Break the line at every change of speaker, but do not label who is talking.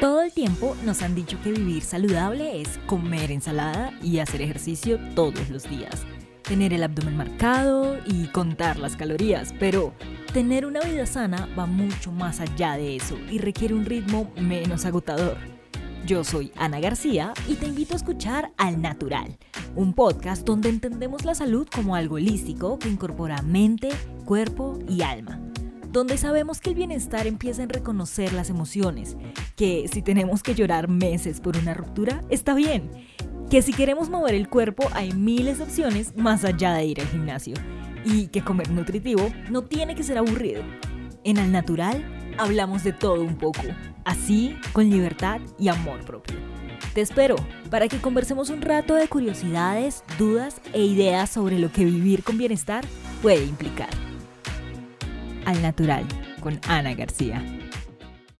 Todo el tiempo nos han dicho que vivir saludable es comer ensalada y hacer ejercicio todos los días, tener el abdomen marcado y contar las calorías, pero tener una vida sana va mucho más allá de eso y requiere un ritmo menos agotador. Yo soy Ana García y te invito a escuchar Al Natural, un podcast donde entendemos la salud como algo holístico que incorpora mente, cuerpo y alma donde sabemos que el bienestar empieza en reconocer las emociones, que si tenemos que llorar meses por una ruptura, está bien, que si queremos mover el cuerpo hay miles de opciones más allá de ir al gimnasio, y que comer nutritivo no tiene que ser aburrido. En Al Natural hablamos de todo un poco, así con libertad y amor propio. Te espero para que conversemos un rato de curiosidades, dudas e ideas sobre lo que vivir con bienestar puede implicar al natural con Ana García.